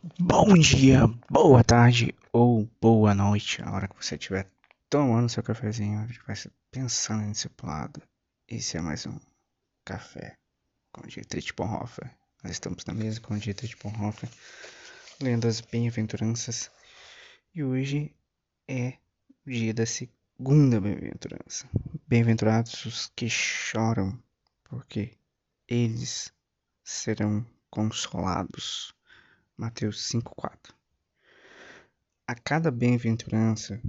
Bom dia, boa tarde ou boa noite, a hora que você estiver tomando seu cafezinho, vai pensando em discipulado. Esse é mais um café com Dietrich Bonhoeffer. Nós estamos na mesa com Dietrich Bonhoeffer, lendo as bem-aventuranças. E hoje é o dia da segunda bem-aventurança. Bem-aventurados os que choram, porque eles serão consolados. Mateus 5,4 A cada bem-aventurança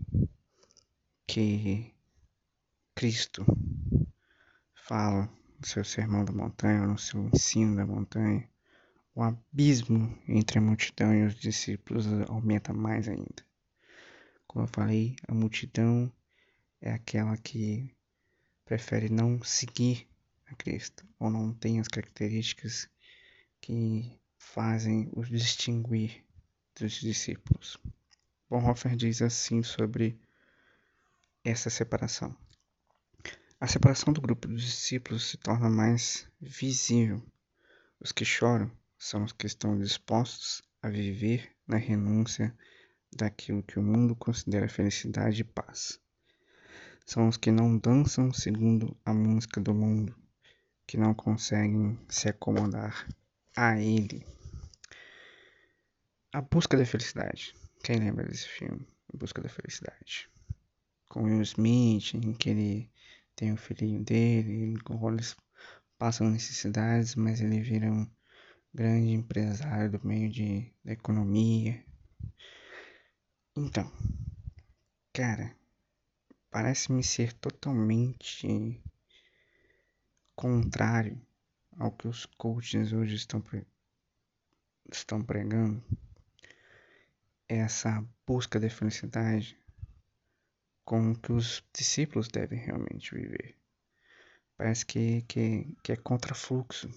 que Cristo fala no seu sermão da montanha, no seu ensino da montanha, o abismo entre a multidão e os discípulos aumenta mais ainda. Como eu falei, a multidão é aquela que prefere não seguir a Cristo ou não tem as características que fazem os distinguir dos discípulos. Bonhoeffer diz assim sobre essa separação. A separação do grupo dos discípulos se torna mais visível. Os que choram são os que estão dispostos a viver na renúncia daquilo que o mundo considera felicidade e paz. São os que não dançam segundo a música do mundo, que não conseguem se acomodar a ele. A Busca da Felicidade. Quem lembra desse filme? A Busca da Felicidade. Com Will Smith, em que ele tem o filhinho dele, eles passam necessidades, mas ele vira um grande empresário do meio de, da economia. Então, cara, parece-me ser totalmente contrário ao que os coaches hoje estão, estão pregando, essa busca de felicidade com que os discípulos devem realmente viver. Parece que, que, que é contrafluxo.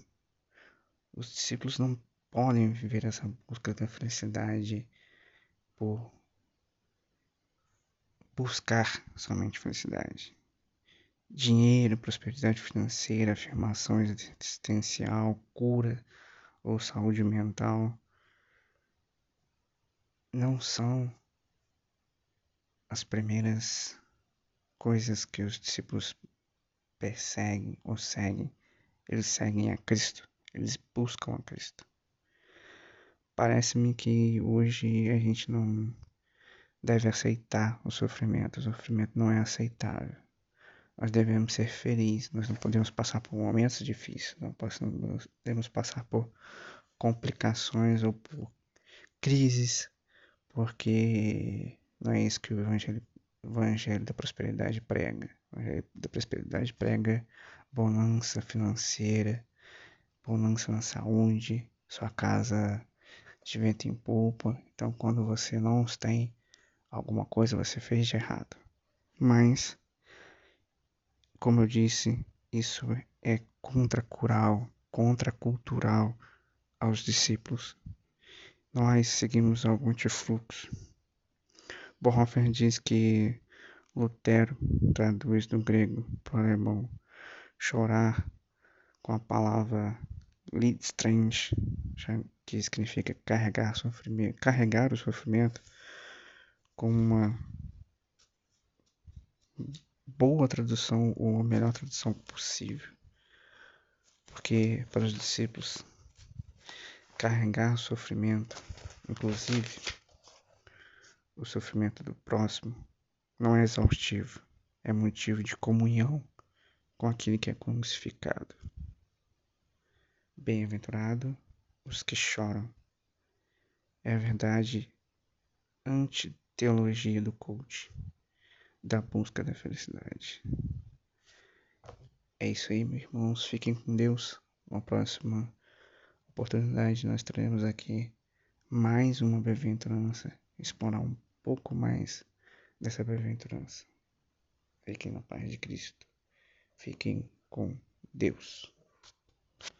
Os discípulos não podem viver essa busca da felicidade por buscar somente felicidade dinheiro, prosperidade financeira, afirmação existencial, cura ou saúde mental não são as primeiras coisas que os discípulos perseguem ou seguem. Eles seguem a Cristo, eles buscam a Cristo. Parece-me que hoje a gente não deve aceitar o sofrimento, o sofrimento não é aceitável. Nós devemos ser felizes, nós não podemos passar por momentos difíceis, não podemos passar por complicações ou por crises, porque não é isso que o Evangelho, evangelho da Prosperidade prega. O Evangelho da Prosperidade prega bonança financeira, bonança na saúde, sua casa de vento em polpa. Então, quando você não tem alguma coisa, você fez de errado. Mas como eu disse, isso é contracultural, contracultural aos discípulos. Nós seguimos algum antifluxo. Bonhoeffer diz que Lutero traduz do grego para o alemão chorar com a palavra Lidstrange, que significa carregar sofrimento, carregar o sofrimento com uma boa tradução ou a melhor tradução possível. Porque para os discípulos carregar sofrimento, inclusive o sofrimento do próximo, não é exaustivo, é motivo de comunhão com aquele que é crucificado. Bem-aventurado os que choram. É a verdade anti-teologia do coach da busca da felicidade. É isso aí, meus irmãos. Fiquem com Deus. Uma próxima oportunidade nós teremos aqui mais uma bem-aventurança, explorar um pouco mais dessa bem-aventurança. Fiquem na paz de Cristo. Fiquem com Deus.